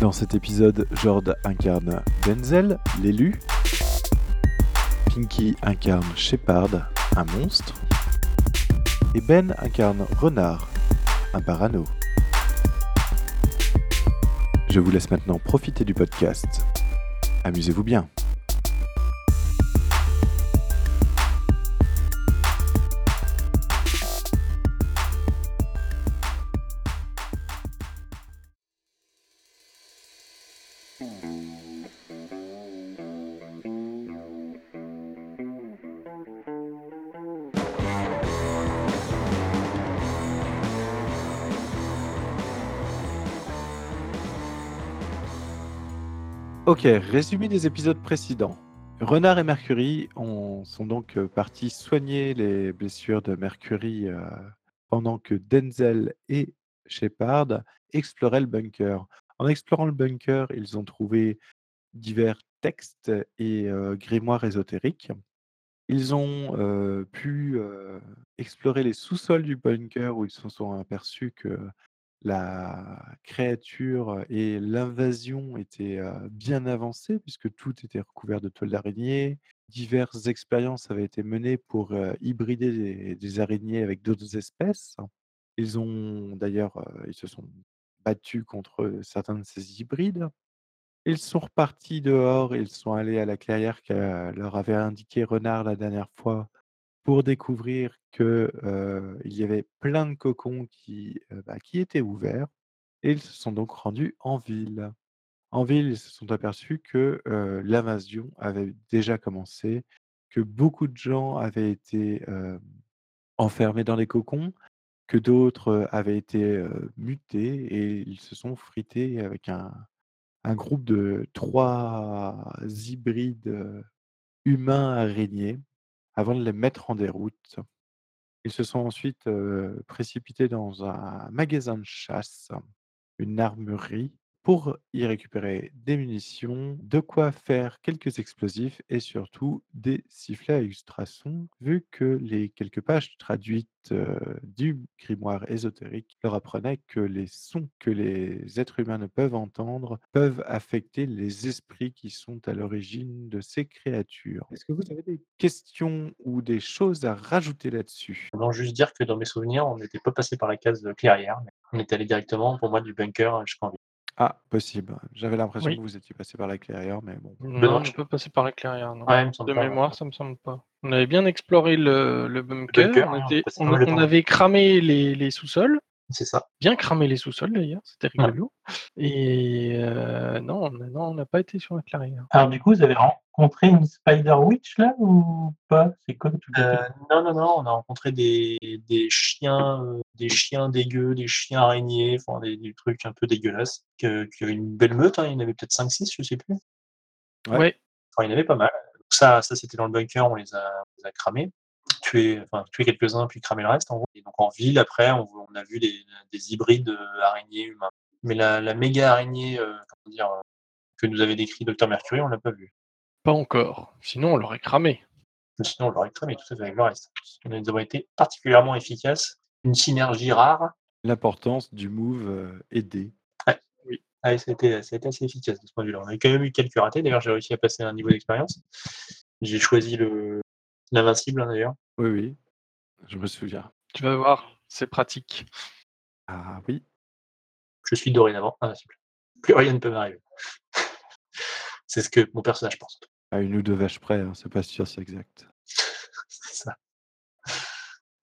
Dans cet épisode, Jord incarne Denzel, l'élu. Pinky incarne Shepard, un monstre. Et Ben incarne Renard, un parano. Je vous laisse maintenant profiter du podcast. Amusez-vous bien. Ok, résumé des épisodes précédents. Renard et Mercury ont- sont donc euh, partis soigner les blessures de Mercury euh, pendant que Denzel et Shepard exploraient le bunker. En explorant le bunker, ils ont trouvé divers textes et euh, grimoires ésotériques. Ils ont pu explorer les sous-sols du bunker où ils se sont aperçus que la créature et l'invasion étaient bien avancées puisque tout était recouvert de toiles d'araignée. Diverses expériences avaient été menées pour hybrider des, araignées avec d'autres espèces. Ils ont d'ailleurs, ils se sont battus contre certains de ces hybrides. Ils sont repartis dehors, ils sont allés à la clairière que leur avait indiqué Renard la dernière fois pour découvrir que, heu, il y avait plein de cocons qui, bah, qui étaient ouverts et ils se sont donc rendus en ville. En ville, ils se sont aperçus que, l'invasion avait déjà commencé, que beaucoup de gens avaient été, enfermés dans les cocons, que d'autres, avaient été, mutés et ils se sont frités avec un un groupe de 3 hybrides, heu, humains-araignées avant de les mettre en déroute. Ils se sont ensuite, précipités dans un magasin de chasse, une armurerie, pour y récupérer des munitions, de quoi faire quelques explosifs et surtout des sifflets à ultrasons, vu que les quelques pages traduites, heu, du grimoire ésotérique leur apprenaient que les sons que les êtres humains ne peuvent entendre peuvent affecter les esprits qui sont à l'origine de ces créatures. Est-ce que vous avez des questions ou des choses à rajouter là-dessus? Juste dire que dans mes souvenirs, on n'était pas passé par la case de clairière, mais on est allé directement, pour moi, du bunker jusqu'en ville. Ah, possible. J'avais l'impression Oui. que vous étiez passé par la clairière, mais bon. Non, je- ne peut passer par la clairière, non. Ouais, il me semble De pas, mémoire, ça me semble pas. On avait bien exploré le, le bunker. bunker, on, hein, était- on passait on- pas mal de on temps. avait cramé les, les sous-sols. C'est ça. Bien cramé les sous-sols d'ailleurs, c'était Ouais. rigolo. Et euh, non, non, on n'a pas été sur la clairière. Alors du coup, vous avez rencontré une Spider Witch là ou pas? C'est quoi tout le Euh, non, non, non, on a rencontré des, des chiens, euh, des chiens dégueux, des chiens araignées, enfin des, des trucs un peu dégueulasses, que- avaient une belle meute, hein, il y en avait peut-être 5-6, je sais plus. Ouais. Ouais. Enfin, il y en avait pas mal. Donc ça, ça c'était dans le bunker, on les a, on les a cramés, enfin, tué quelques-uns, puis cramé le reste en gros. Et donc en ville, après, on, on a vu des, des hybrides euh, araignées humains. Mais la, la méga araignée, euh, comment dire, euh, que nous avait décrit Dr Mercury, on l'a pas vue. Pas encore. Sinon, on l'aurait cramé. Mais Sinon, on l'aurait cramé tout à fait avec le reste. On a avons été particulièrement efficaces. Une synergie rare. L'importance du move euh, aidé. A été, ça a été assez efficace de ce point de vue-là. On a quand même eu quelques ratés. D'ailleurs, j'ai réussi à passer un niveau d'expérience. J'ai choisi le l'invincible hein, d'ailleurs. Oui, oui, je me souviens. Tu vas voir, c'est pratique. Ah oui, Je suis dorénavant invincible. Plus rien ne peut m'arriver. c'est ce que mon personnage pense. à une ou deux vaches près, hein, c'est pas sûr, c'est exact. C'est ça.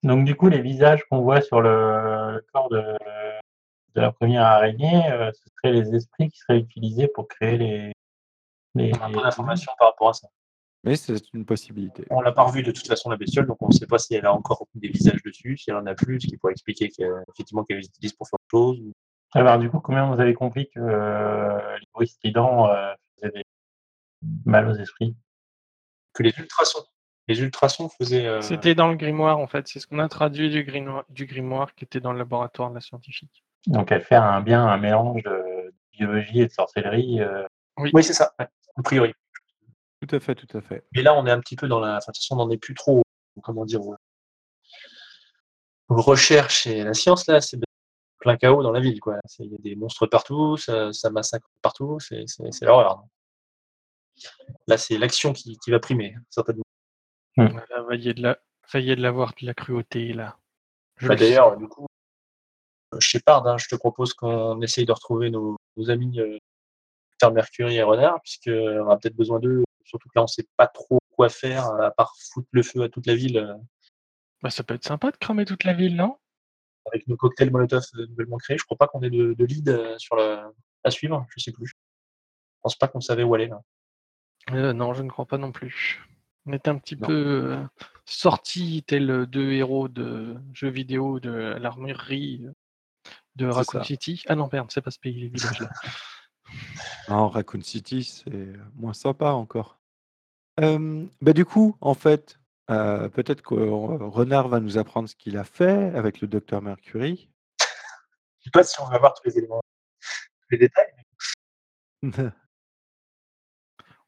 Donc du coup, les visages qu'on voit sur le, le corps de, de la première araignée, euh, ce seraient les esprits qui seraient utilisés pour créer les. les On a un peu d'informations par rapport à ça. Mais c'est une possibilité. On l'a pas revu de toute façon la bestiole, donc on ne sait pas si elle a encore des visages dessus, si elle en a plus, ce qui pourrait expliquer qu'effectivement qu'elle les utilise pour faire autre chose. Alors, du coup, combien vous avez compris que euh, les bruits stridents euh, faisaient des mal aux esprits? Que les ultrasons, les ultrasons faisaient. euh, C'était dans le grimoire, en fait. C'est ce qu'on a traduit du grimoire, du grimoire qui était dans le laboratoire de la scientifique. Donc, elle fait un, bien un mélange de biologie et de sorcellerie. euh, Oui, c'est ça, a priori. Tout à fait, tout à fait. Mais là, on est un petit peu dans la. Enfin, de toute façon, on n'en est plus trop. Comment dire aux, aux recherches et la science, là, c'est plein chaos dans la ville, quoi. Il y a des monstres partout, ça, ça massacre partout, c'est l'horreur. Là, c'est l'action qui, qui va primer, certainement. Va y de la... va y de l'avoir de la cruauté, là. Bah. D'ailleurs, du coup, euh, Shepard, hein, je te propose qu'on essaye de retrouver nos, nos amis euh, Mercury et Renard, puisqu'on a peut-être besoin d'eux, surtout que là, on sait pas trop quoi faire, à part foutre le feu à toute la ville euh, Bah, ça peut être sympa de cramer toute la ville, non? Avec nos cocktails Molotov euh, nouvellement créés. Je crois pas qu'on ait de, de lead euh, sur à suivre, je sais plus. Je pense pas qu'on savait où aller là. Euh, Non, je ne crois pas non plus. On était un petit Non. peu euh, sortis, tels deux héros de jeux vidéo de l'armurerie de Raccoon. City. Ah non, merde, c'est pas ce pays, les villages là. Non, Raccoon City, c'est moins sympa encore. Euh, bah, du coup, en fait, euh, peut-être que euh, Renard va nous apprendre ce qu'il a fait avec le docteur Mercury. Je sais pas si on va voir tous les éléments, tous les détails.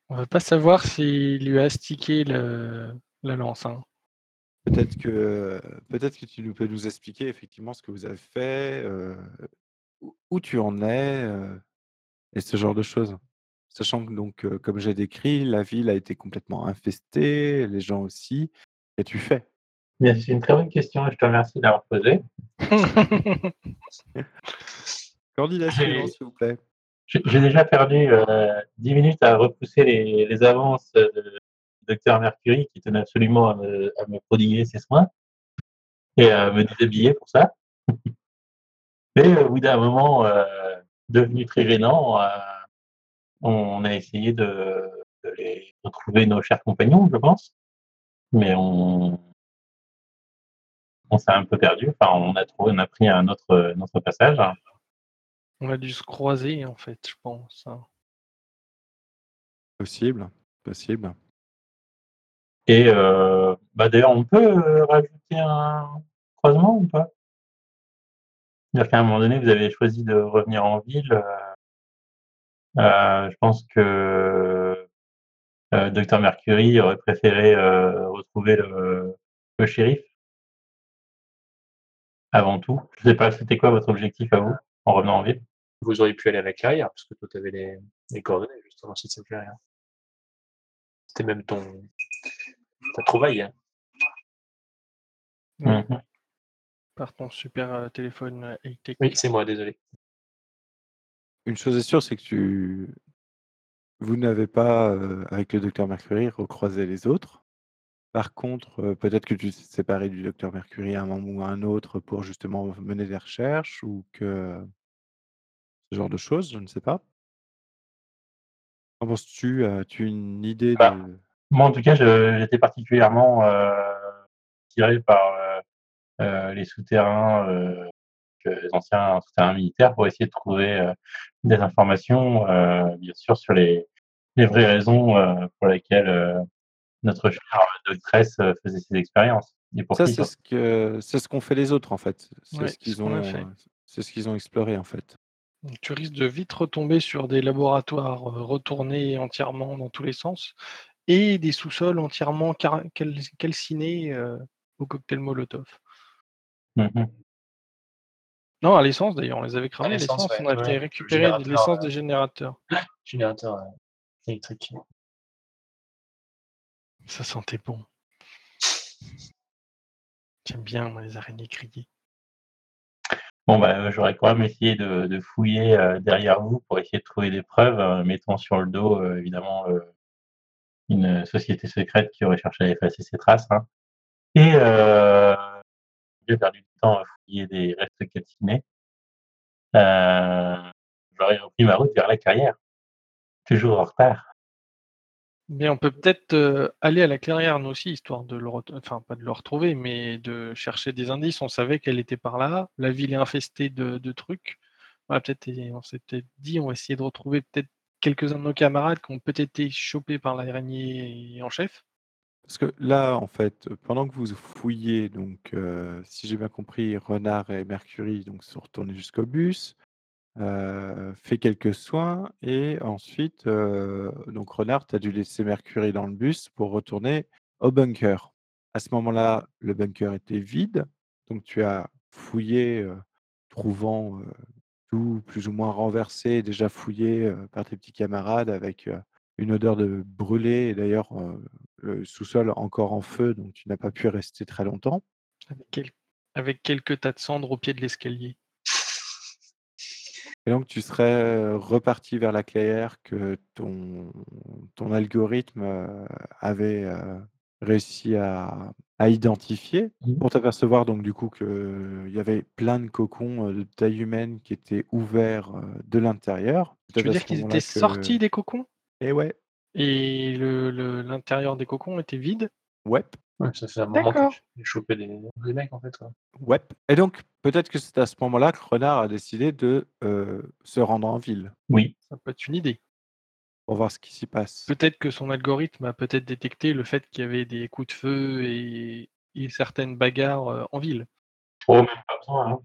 On va pas savoir s'il lui a astiqué le... la lance. hein. Peut-être que, peut-être que tu nous peux nous expliquer effectivement ce que vous avez fait, euh, où, où tu en es, euh, et ce genre de choses. Sachant que, donc, euh, comme j'ai décrit, la ville a été complètement infestée, les gens aussi. Qu'as-tu fait c'est une très bonne question et je te remercie de l'avoir posée. Candidat suivant, s'il vous plaît. J'ai j'ai déjà perdu euh, 10 minutes à repousser les, les avances de Docteur Mercury qui tenait absolument à me, à me prodiguer ses soins et à me déshabiller pour ça. Mais au bout d'un moment euh, devenu très gênant, euh, on a essayé de, de les retrouver nos chers compagnons, je pense. Mais on, on s'est un peu perdu. Enfin, on a trouvé, on a pris un autre, un autre passage. On a dû se croiser, en fait, je pense. hein. Possible, possible. Et euh, bah d'ailleurs, on peut rajouter un croisement ou pas? C'est-à-dire qu'à un moment donné, vous avez choisi de revenir en ville. euh, euh, je pense que euh, Dr Mercury aurait préféré euh, retrouver le, le shérif avant tout. Je sais pas, c'était quoi votre objectif à vous en revenant en ville? Vous auriez pu aller à la carrière, parce que toi, tu avais les, les coordonnées justement sur cette carrière. C'était même ton ta trouvaille. hein. Mhm. Par ton super téléphone high-tech. Oui, c'est moi, désolé. Une chose est sûre, c'est que tu... vous n'avez pas, euh, avec le docteur Mercury, recroisé les autres. Par contre, euh, peut-être que tu t'es séparé du docteur Mercury à un moment ou à un autre pour justement mener des recherches ou que ce genre de choses, je ne sais pas. Qu'en penses-tu As-tu une idée Bah, de... Moi, en tout cas, j'étais particulièrement euh, tiré par les souterrains, euh, les anciens souterrains militaires, pour essayer de trouver euh, des informations, euh, bien sûr, sur les, les vraies raisons euh, pour lesquelles euh, notre chère doctresse euh, faisait ses expériences. Et pour Ça, c'est ce que c'est ce qu'ont fait les autres en fait. C'est Ouais, ce qu'ils ce qu'on a ont, fait. euh, c'est ce qu'ils ont exploré en fait. Donc, tu risques de vite retomber sur des laboratoires euh, retournés entièrement dans tous les sens et des sous-sols entièrement cal- calcinés euh, au cocktail Molotov. Mhm. Non, à l'essence d'ailleurs, on les avait cramés. l'essence, L'essence, ouais, on a ouais, fait le récupérer de générateur, l'essence euh, des générateurs. Générateur euh, électrique. Ça sentait bon. J'aime bien moi, les araignées grillées. Bon, bah, j'aurais quand même essayé de, de fouiller euh, derrière vous pour essayer de trouver des preuves, euh, mettant sur le dos, euh, évidemment, euh, une société secrète qui aurait cherché à effacer ses traces. hein. Et euh, j'ai perdu du temps à fouiller des restes calcinés. Euh, j'aurais repris ma route vers la carrière. Toujours en retard. On peut peut-être euh, aller à la clairière, nous aussi, histoire de le, enfin pas de le retrouver, mais de chercher des indices. On savait qu'elle était par là. La ville est infestée de, trucs. Et on s'est peut-être dit, on va essayer de retrouver peut-être quelques-uns de nos camarades qui ont peut-être été chopés par l'araignée en chef. Parce que là, en fait, pendant que vous fouillez, donc, euh, si j'ai bien compris, Renard et Mercury donc, sont retournés jusqu'au bus, euh, fait quelques soins, et ensuite, euh, donc Renard, tu as dû laisser Mercury dans le bus pour retourner au bunker. À ce moment-là, le bunker était vide, donc tu as fouillé, euh, trouvant euh, tout plus ou moins renversé, déjà fouillé euh, par tes petits camarades avec euh, une odeur de brûlé, d'ailleurs euh, le sous-sol encore en feu, donc tu n'as pas pu rester très longtemps. Avec, quel- avec quelques tas de cendres au pied de l'escalier. Et donc tu serais euh, reparti vers la clairière que ton, ton algorithme euh, avait euh, réussi à, à identifier Mhm. pour t'apercevoir donc du coup qu'il y avait plein de cocons de taille humaine qui étaient ouverts de l'intérieur. Tu veux dire qu'ils étaient sortis des cocons? Et ouais, et le- le- l'intérieur des cocons était vide ouais, Ouais, ça fait un moment que D'accord. j'ai chopé des, des mecs en fait. quoi. ouais. Et donc peut-être que c'est à ce moment-là que Renard a décidé de euh, se rendre en ville Oui. Ça peut être une idée. pour voir ce qui s'y passe. Peut-être que son algorithme a peut-être détecté le fait qu'il y avait des coups de feu et, et certaines bagarres euh, en ville. Oh, même pas besoin. hein.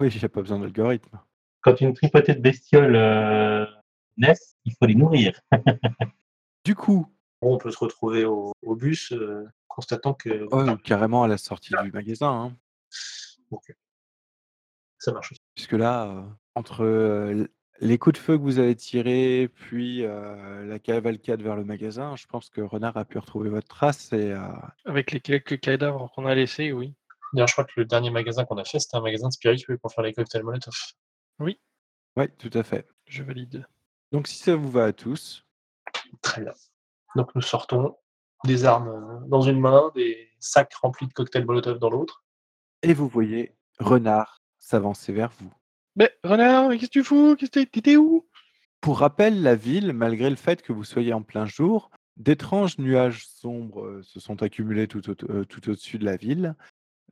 Oui, il n'y a pas besoin d'algorithme. Quand une tripotée de bestioles euh, naissent, il faut les nourrir. Du coup, on peut se retrouver au, au bus, euh, constatant que oh, carrément à la sortie du magasin. hein. ça marche aussi. Puisque là, euh, entre euh, les coups de feu que vous avez tirés, puis euh, la cavalcade vers le magasin, je pense que Renard a pu retrouver votre trace et euh, Avec les quelques cadavres qu'on a laissés, oui. D'ailleurs, je crois que le dernier magasin qu'on a fait, c'était un magasin de spiritueux pour faire les cocktails Molotov. oui, tout à fait. Je valide. Donc si ça vous va à tous, Très bien. Donc nous sortons des armes euh, dans une main, des sacs remplis de cocktails Molotov dans l'autre. et vous voyez Renard s'avancer vers vous. Mais Renard, qu'est-ce que tu fous? Qu'est-ce que t'es- T'étais où? Pour rappel, la ville, malgré le fait que vous soyez en plein jour, d'étranges nuages sombres euh, se sont accumulés tout, au- euh, tout au-dessus de la ville.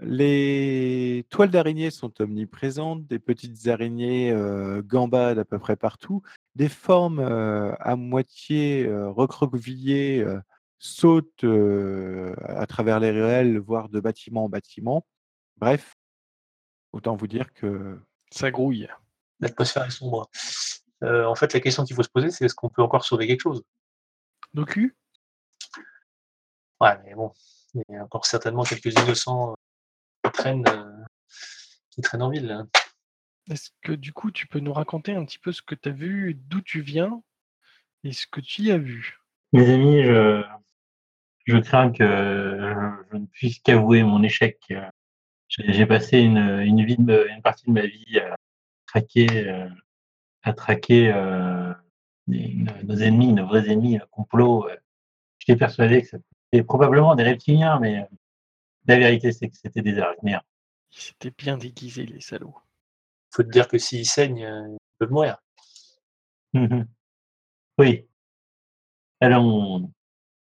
Les toiles d'araignées sont omniprésentes, des petites araignées euh, gambadent à peu près partout, des formes euh, à moitié euh, recroquevillées euh, sautent euh, à travers les ruelles, voire de bâtiment en bâtiment. Bref, autant vous dire que Ça grouille. L'atmosphère est sombre. Euh, en fait, la question qu'il faut se poser, c'est est-ce qu'on peut encore sauver quelque chose? Docu? Ouais, mais bon, il y a encore certainement quelques innocents qui traînent, euh, qui traînent en ville. hein. Est-ce que du coup, tu peux nous raconter un petit peu ce que tu as vu, d'où tu viens et ce que tu y as vu? Mes amis, je, je crains que je, ne puisse qu'avouer mon échec. J'ai passé une, une, vie de- une partie de ma vie à traquer, à traquer euh, nos, ennemis, nos vrais ennemis, un complot. euh. J'étais persuadé que c'était probablement des reptiliens, mais la vérité, c'est que c'était des araignées. Ils s'étaient bien déguisés, les salauds. faut te dire que s'ils saignent, euh, ils peuvent mourir. Mhm. Oui. Allons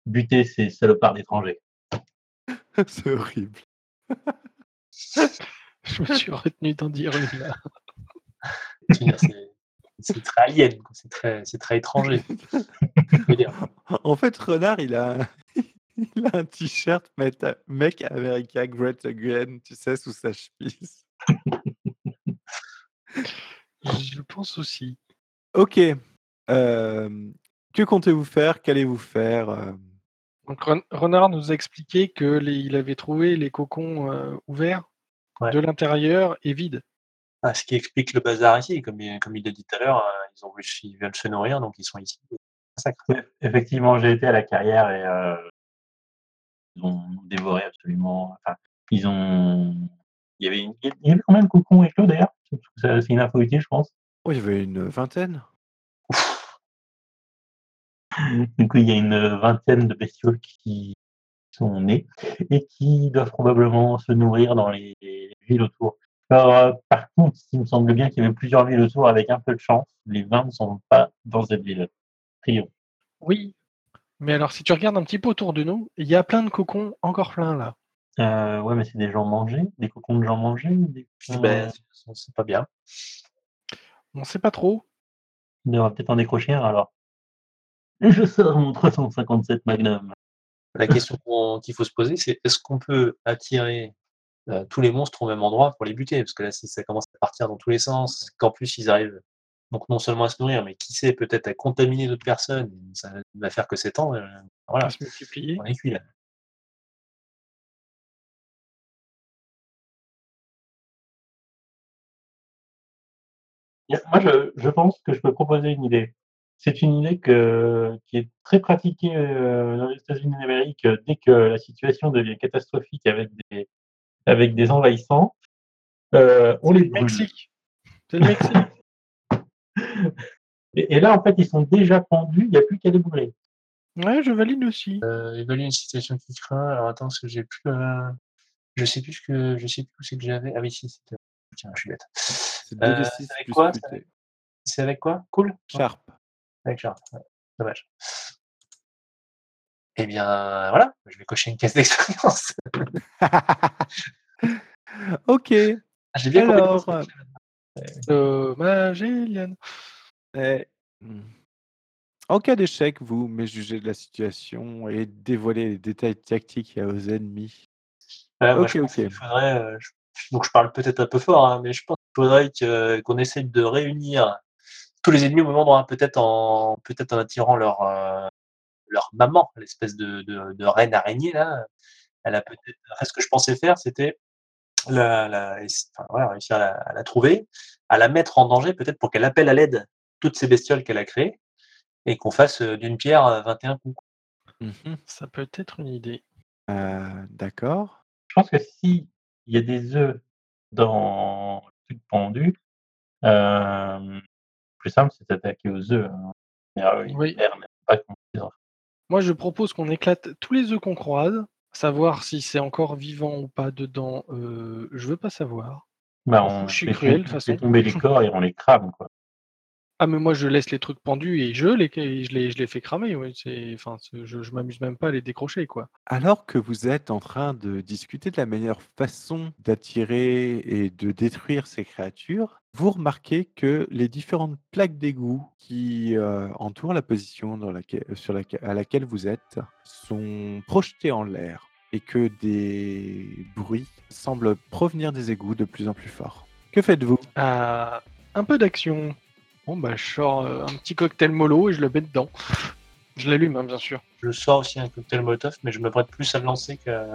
buter ces salopards d'étrangers. c'est horrible. Je me suis retenu d'en dire une là. C'est- très alien, c'est très, étranger. En fait, Renard, il a, il a un t-shirt Meta- Make America Great Again, tu sais, sous sa chemise. Je pense aussi. Ok. euh, que comptez-vous faire? Qu'allez-vous faire euh Donc Renard nous a expliqué que les- il avait trouvé les cocons euh, ouverts Ouais. de l'intérieur et vides. Ah, ce qui explique le bazar ici, comme, il- comme il l'a dit tout à l'heure, euh, ils, ont, voulu- ils veulent se nourrir, donc ils sont ici. Effectivement, j'ai été à la carrière et euh, ils ont dévoré absolument. Enfin, ils ont. Il y avait, une... il y avait combien de cocons éclos d'ailleurs C'est c'est une info utile, je pense. Oh, il y avait une vingtaine. Du coup, il y a une vingtaine de bestioles qui sont nées et qui doivent probablement se nourrir dans les les villes autour. Alors, euh, par contre, il me semble bien qu'il y avait plusieurs villes autour avec un peu de chance. Les 20 ne sont pas dans cette ville. Trio. Oui. Mais alors, si tu regardes un petit peu autour de nous, il y a plein de cocons, encore plein là. Euh, ouais, mais c'est des gens mangés, des cocons de gens mangés. Des... Ben, c'est- c'est pas bien. On sait pas trop. Il devrait peut-être en décrocher un alors. Je sors mon 357 Magnum. La question qu'il faut se poser, c'est est-ce qu'on peut attirer euh, tous les monstres au même endroit pour les buter? Parce que là, si ça commence à partir dans tous les sens, qu'en plus ils arrivent donc non seulement à se nourrir, mais qui sait, peut-être à contaminer d'autres personnes, ça ne va faire que s'étendre. euh, Voilà, À se multiplier. on est cuit là. Moi, je, je pense que je peux proposer une idée. C'est une idée que, qui est très pratiquée euh, dans les États-Unis d'Amérique euh, dès que la situation devient catastrophique avec des, avec des envahissants. Euh, on les le brûle. Mexique. C'est le Mexique. Et, et là, en fait, ils sont déjà pendus, il n'y a plus qu'à les brûler. ouais, je valide aussi. Euh, évaluer une situation qui craint. Alors attends, parce que j'ai plus. euh, Je sais plus ce que je sais plus où c'est que j'avais. Ah oui, si, c'était. Tiens, je suis bête. C'est Euh, 2d6 c'est avec quoi, c'est avec- quoi? Cool? Sharp. Avec ouais, Dommage. Eh bien, voilà, je vais cocher une caisse d'expérience. ok. Ah, J'ai bien compris. Alors, comment ça Magéliane. eh, hmm. en cas d'échec, vous mais jugez de la situation et dévoilez les détails tactiques aux ennemis. Ok, ok. faudrait, euh, je- donc je parle peut-être un peu fort, hein, mais je pense qu'il faudrait que- qu'on essaye de réunir tous les ennemis au même endroit, peut-être en, peut-être en attirant leur, euh, leur maman, l'espèce de, de, de reine araignée là. Elle a peut-être, ce que je pensais faire, c'était la, la, enfin, voilà, réussir à la, à la trouver, à la mettre en danger, peut-être pour qu'elle appelle à l'aide toutes ces bestioles qu'elle a créées et qu'on fasse euh, d'une pierre euh, 21 coups. Mhm. Ça peut être une idée. Euh, D'accord. Je pense que si il y a des œufs dans le truc pendu, euh, le plus simple, c'est d'attaquer aux œufs. hein. Mais, euh, Oui. pas dise, Moi, je propose qu'on éclate tous les œufs qu'on croise, savoir si c'est encore vivant ou pas dedans. Euh, je veux pas savoir. Bah, on je suis fait, cruel, de on toute fait façon. tomber les corps et on les crame. Quoi. Ah, mais moi, je laisse les trucs pendus et je les, et je les, je les fais cramer. Ouais. C'est, enfin, je, je m'amuse même pas à les décrocher, quoi. Alors que vous êtes en train de discuter de la meilleure façon d'attirer et de détruire ces créatures, vous remarquez que les différentes plaques d'égout qui euh, entourent la position dans laquelle, sur laquelle, à laquelle vous êtes sont projetées en l'air et que des bruits semblent provenir des égouts de plus en plus forts. Que faites-vous? Ah, un peu d'action. Bon, bah, je sors euh, un petit cocktail mollo et je le mets dedans. Je l'allume, hein, bien sûr. Je sors aussi un cocktail Molotov, mais je me prête plus à le lancer que.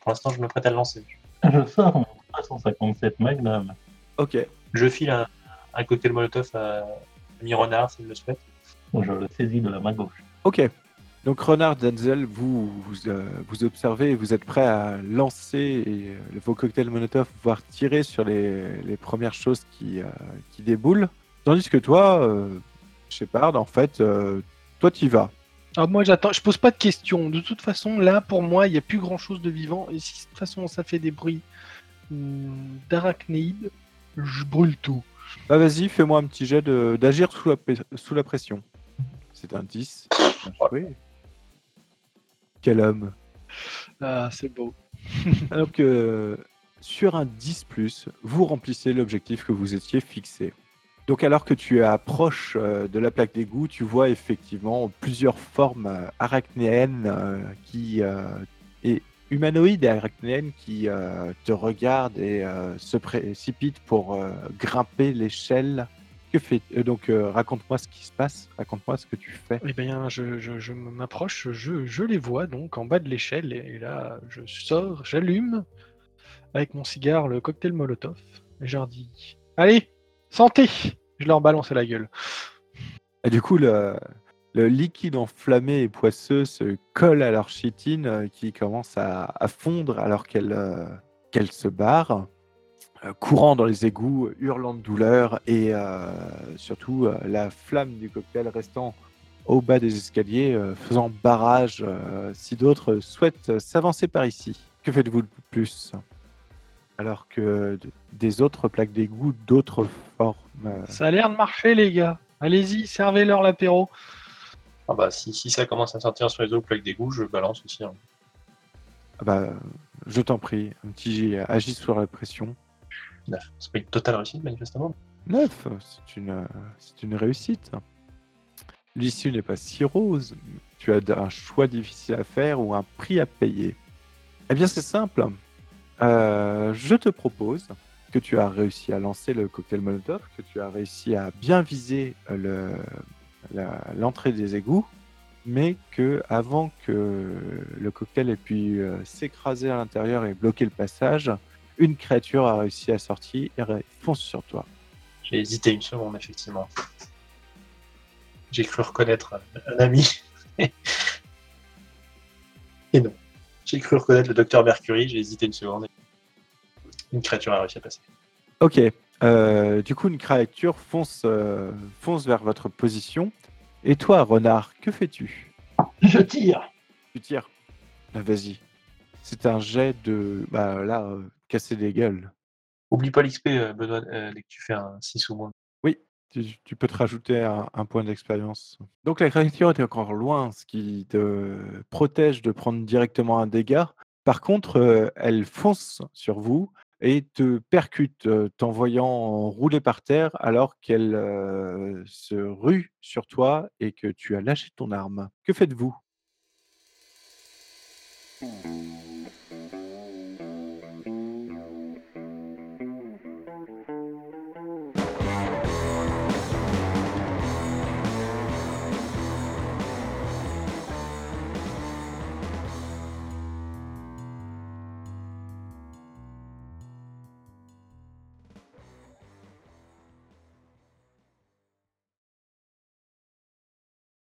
Pour l'instant, je me prête à le lancer. Je sors mon 357 Magnum. Ok. Je file un, un cocktail Molotov à Mi Renard s'il le souhaite. Je le saisis de la main gauche. Ok. Donc Renard, Denzel, vous vous, euh, vous observez et vous êtes prêt à lancer et, euh, vos cocktails Molotov, voire tirer sur les, les premières choses qui, euh, qui déboulent. Tandis que toi, euh, Shepard, en fait, euh, toi tu y vas. Ah, moi, j'attends. Je pose pas de questions. De toute façon, là, pour moi, il n'y a plus grand chose de vivant. Et si de toute façon, ça fait des bruits hum, d'arachnéides, je brûle tout. Bah vas-y, fais-moi un petit jet d'agir sous la, sous la pression. C'est un 10. Oui. Quel homme. Ah, c'est beau. Alors que sur un 10, vous remplissez l'objectif que vous étiez fixé. Donc, alors que tu approches euh, de la plaque d'égout, tu vois effectivement plusieurs formes euh, arachnéennes euh, qui, et humanoïdes et arachnéennes qui te regardent et se précipitent pour grimper l'échelle. Que fais euh, Donc, euh, raconte-moi ce qui se passe, raconte-moi ce que tu fais. Eh bien, je, je, je m'approche, je, je les vois donc en bas de l'échelle, et, et là, je sors, j'allume avec mon cigare le cocktail Molotov, et je leur dis Allez, santé Je leur balance à la gueule. Et du coup, le, le liquide enflammé et poisseux se colle à leur chitine euh, qui commence à, à fondre alors qu'elle euh, qu'elle se barre, courant dans les égouts, hurlant de douleur et euh, surtout euh, la flamme du cocktail restant au bas des escaliers, euh, faisant barrage euh, si d'autres souhaitent euh, s'avancer par ici. Que faites-vous de plus alors que des autres plaques d'égout, d'autres formes euh, Ça a l'air de marcher, les gars. Allez-y, servez-leur l'apéro. Ah bah, si, si ça commence à sortir sur les autres plaques d'égout, je balance aussi. hein. Ah bah, je t'en prie, un petit agis sur la pression. Neuf. C'est pas une totale réussite, manifestement. 9, c'est une, réussite. L'issue n'est pas si rose. Tu as un choix difficile à faire ou un prix à payer. Eh bien, c'est simple. Euh, je te propose que tu as réussi à lancer le cocktail Molotov, que tu as réussi à bien viser le- l'entrée des égouts, mais que avant que le cocktail ait pu euh, s'écraser à l'intérieur et bloquer le passage, une créature a réussi à sortir et fonce sur toi. J'ai hésité une seconde, effectivement. J'ai cru reconnaître un, un ami. Et non. J'ai cru reconnaître le docteur Mercury, j'ai hésité une seconde. Une créature a réussi à passer. Ok. euh, du coup, une créature fonce, euh, fonce vers votre position. Et toi, renard, que fais-tu? Je tire. Tu tires. Ah, Vas-y. C'est un jet de. Bah là, euh, casser des gueules. Oublie pas l'XP, euh, Benoît, euh, dès que tu fais un 6 ou moins. Tu, tu peux te rajouter un, un point d'expérience. Donc la créature est encore loin, ce qui te protège de prendre directement un dégât. Par contre, euh, elle fonce sur vous et te percute, euh, t'envoyant rouler par terre alors qu'elle se rue sur toi et que tu as lâché ton arme. Que faites-vous?